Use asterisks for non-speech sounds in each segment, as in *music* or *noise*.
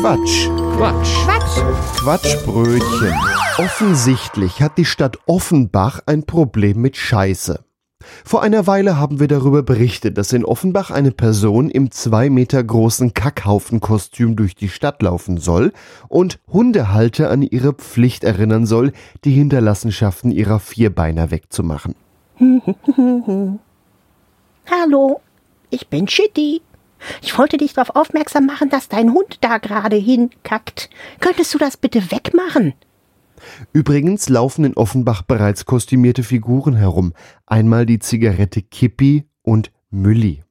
Quatsch. Quatsch. Quatsch. Quatschbrötchen. Offensichtlich hat die Stadt Offenbach ein Problem mit Scheiße. Vor einer Weile haben wir darüber berichtet, dass in Offenbach eine Person im zwei Meter großen Kackhaufenkostüm durch die Stadt laufen soll und Hundehalter an ihre Pflicht erinnern soll, die Hinterlassenschaften ihrer Vierbeiner wegzumachen. *laughs* Hallo, ich bin Shitty. Ich wollte dich darauf aufmerksam machen, dass dein Hund da gerade hinkackt. Könntest du das bitte wegmachen? Übrigens laufen in Offenbach bereits kostümierte Figuren herum. Einmal die Zigarette Kippi und Mülli.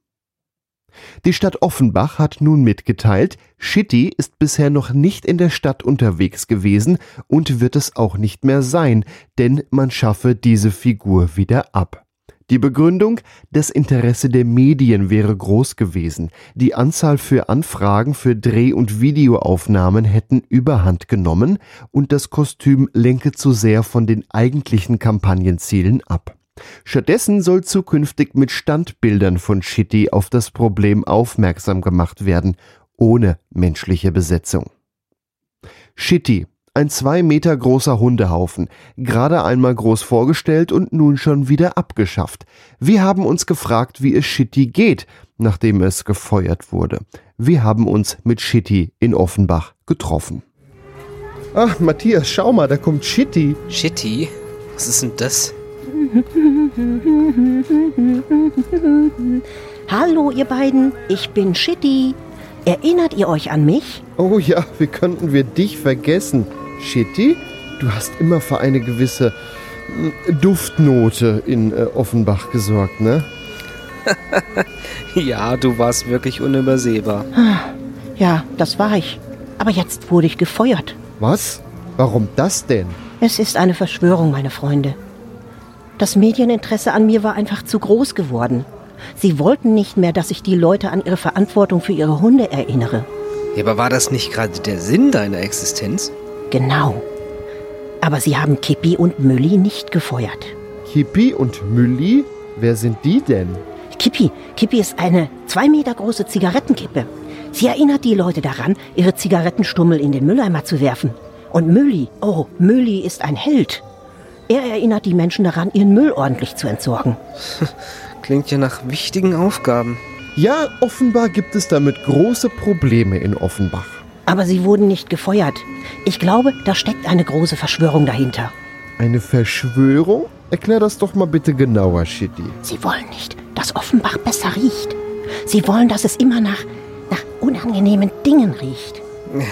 Die Stadt Offenbach hat nun mitgeteilt, Shitty ist bisher noch nicht in der Stadt unterwegs gewesen und wird es auch nicht mehr sein, denn man schaffe diese Figur wieder ab. Die Begründung, das Interesse der Medien wäre groß gewesen. Die Anzahl für Anfragen für Dreh- und Videoaufnahmen hätten überhand genommen und das Kostüm lenke zu sehr von den eigentlichen Kampagnenzielen ab. Stattdessen soll zukünftig mit Standbildern von Shitty auf das Problem aufmerksam gemacht werden, ohne menschliche Besetzung. Shitty ein zwei Meter großer Hundehaufen, gerade einmal groß vorgestellt und nun schon wieder abgeschafft. Wir haben uns gefragt, wie es Shitty geht, nachdem es gefeuert wurde. Wir haben uns mit Shitty in Offenbach getroffen. Ach, Matthias, schau mal, da kommt Shitty. Shitty? Was ist denn das? *laughs* Hallo, ihr beiden, ich bin Shitty. Erinnert ihr euch an mich? Oh ja, wie könnten wir dich vergessen? Shitty, du hast immer für eine gewisse mm, Duftnote in äh, Offenbach gesorgt, ne? *laughs* ja, du warst wirklich unübersehbar. Ja, das war ich. Aber jetzt wurde ich gefeuert. Was? Warum das denn? Es ist eine Verschwörung, meine Freunde. Das Medieninteresse an mir war einfach zu groß geworden. Sie wollten nicht mehr, dass ich die Leute an ihre Verantwortung für ihre Hunde erinnere. Ja, aber war das nicht gerade der Sinn deiner Existenz? Genau. Aber sie haben Kippi und Mülli nicht gefeuert. Kippi und Mülli? Wer sind die denn? Kippi, Kippi ist eine zwei Meter große Zigarettenkippe. Sie erinnert die Leute daran, ihre Zigarettenstummel in den Mülleimer zu werfen. Und Mülli, oh, Mülli ist ein Held. Er erinnert die Menschen daran, ihren Müll ordentlich zu entsorgen. *laughs* Klingt ja nach wichtigen Aufgaben. Ja, offenbar gibt es damit große Probleme in Offenbach. Aber sie wurden nicht gefeuert. Ich glaube, da steckt eine große Verschwörung dahinter. Eine Verschwörung? Erklär das doch mal bitte genauer, Shitty. Sie wollen nicht, dass Offenbach besser riecht. Sie wollen, dass es immer nach, nach unangenehmen Dingen riecht. *laughs*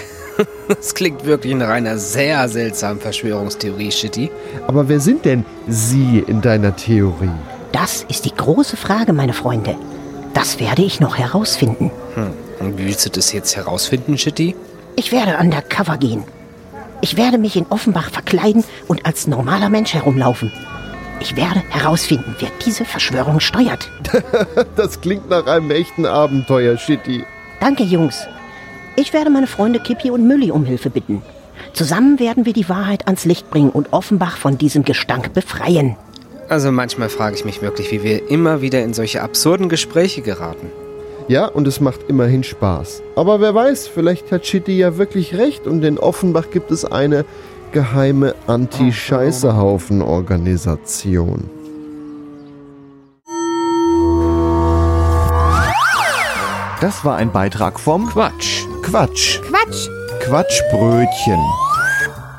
Das klingt wirklich nach einer sehr seltsamen Verschwörungstheorie, Shitty. Aber wer sind denn Sie in deiner Theorie? Das ist die große Frage, meine Freunde. Das werde ich noch herausfinden. Hm. Und wie willst du das jetzt herausfinden, Shitty? Ich werde undercover gehen. Ich werde mich in Offenbach verkleiden und als normaler Mensch herumlaufen. Ich werde herausfinden, wer diese Verschwörung steuert. *laughs* das klingt nach einem echten Abenteuer, Shitty. Danke, Jungs. Ich werde meine Freunde Kippi und Mülli um Hilfe bitten. Zusammen werden wir die Wahrheit ans Licht bringen und Offenbach von diesem Gestank befreien. Also manchmal frage ich mich wirklich, wie wir immer wieder in solche absurden Gespräche geraten. Ja, und es macht immerhin Spaß. Aber wer weiß, vielleicht hat Shitty ja wirklich recht und in Offenbach gibt es eine geheime Anti-Scheißehaufen-Organisation. Das war ein Beitrag vom Quatsch. Quatsch. Quatsch. Quatschbrötchen.